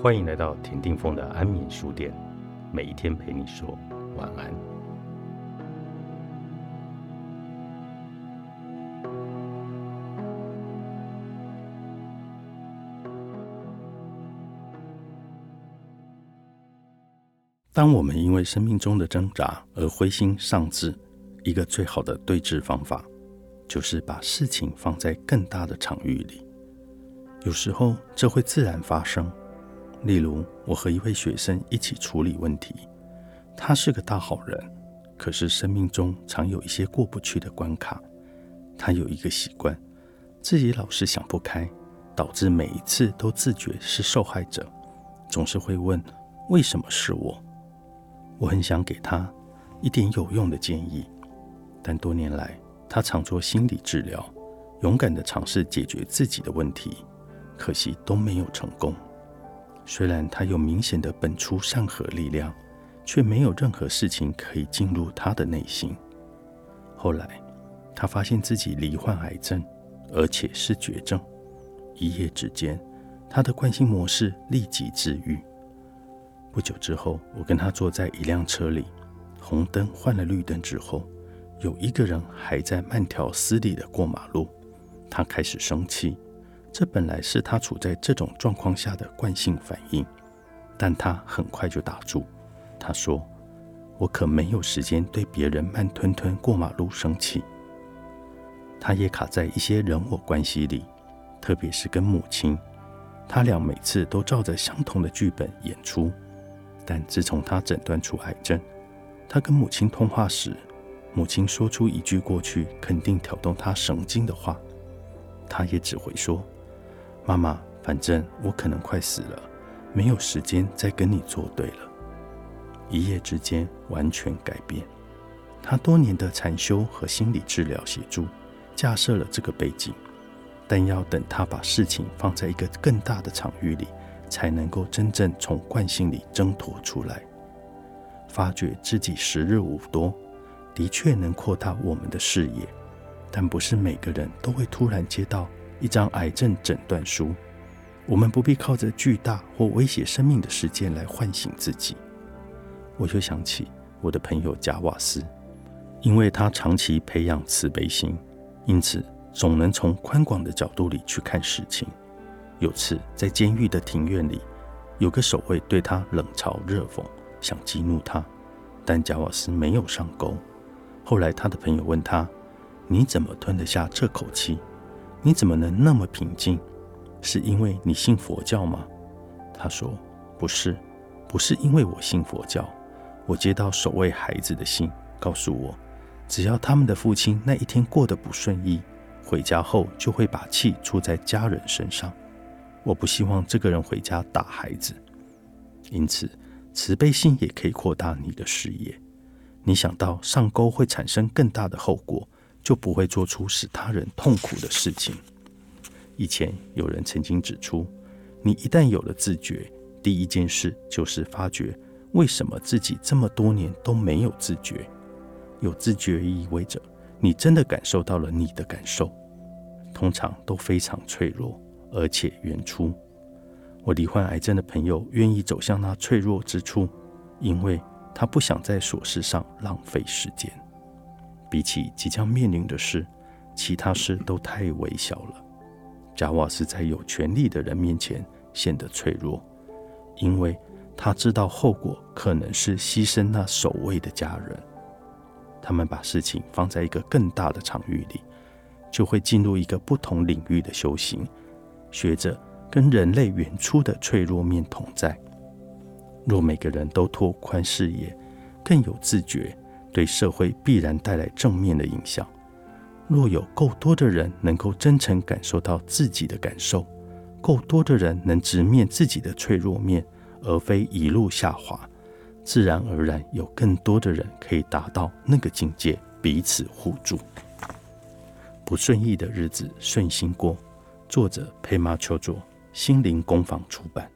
欢迎来到田定峰的安眠书店，每一天陪你说晚安。当我们因为生命中的挣扎而灰心丧志，一个最好的对峙方法，就是把事情放在更大的场域里。有时候这会自然发生。例如，我和一位学生一起处理问题，他是个大好人，可是生命中常有一些过不去的关卡。他有一个习惯，自己老是想不开，导致每一次都自觉是受害者，总是会问：为什么是我？我很想给他一点有用的建议，但多年来他常做心理治疗，勇敢地尝试解决自己的问题，可惜都没有成功。虽然他有明显的本初善和力量，却没有任何事情可以进入他的内心。后来他发现自己罹患癌症，而且是绝症。一夜之间，他的惯性模式立即治愈。不久之后，我跟他坐在一辆车里，红灯换了绿灯之后，有一个人还在慢条斯理地过马路。他开始生气，这本来是他处在这种状况下的惯性反应，但他很快就打住。他说：“我可没有时间对别人慢吞吞过马路生气。”他也卡在一些人我关系里，特别是跟母亲，他俩每次都照着相同的剧本演出。但自从他诊断出癌症，他跟母亲通话时，母亲说出一句过去肯定挑动他神经的话，他也只会说：“妈妈，反正我可能快死了，没有时间再跟你作对了。”一夜之间完全改变。他多年的禅修和心理治疗协助架设了这个背景，但要等他把事情放在一个更大的场域里。才能够真正从惯性里挣脱出来，发觉自己时日无多，的确能扩大我们的视野，但不是每个人都会突然接到一张癌症诊断书。我们不必靠着巨大或威胁生命的事件来唤醒自己。我就想起我的朋友贾瓦斯，因为他长期培养慈悲心，因此总能从宽广的角度里去看事情。有次在监狱的庭院里，有个守卫对他冷嘲热讽，想激怒他，但贾瓦斯没有上钩。后来他的朋友问他：“你怎么吞得下这口气？你怎么能那么平静？是因为你信佛教吗？”他说：“不是，不是因为我信佛教。我接到守卫孩子的信，告诉我，只要他们的父亲那一天过得不顺意，回家后就会把气出在家人身上。”我不希望这个人回家打孩子，因此慈悲心也可以扩大你的视野。你想到上钩会产生更大的后果，就不会做出使他人痛苦的事情。以前有人曾经指出，你一旦有了自觉，第一件事就是发觉为什么自己这么多年都没有自觉。有自觉意味着你真的感受到了你的感受，通常都非常脆弱。而且原初，我罹患癌症的朋友愿意走向那脆弱之处，因为他不想在琐事上浪费时间。比起即将面临的事，其他事都太微小了。贾瓦斯在有权力的人面前显得脆弱，因为他知道后果可能是牺牲那守卫的家人。他们把事情放在一个更大的场域里，就会进入一个不同领域的修行。学着跟人类原初的脆弱面同在。若每个人都拓宽视野，更有自觉，对社会必然带来正面的影响。若有够多的人能够真诚感受到自己的感受，够多的人能直面自己的脆弱面，而非一路下滑，自然而然有更多的人可以达到那个境界，彼此互助。不顺意的日子顺心过。作者：佩马丘佐，心灵工坊出版。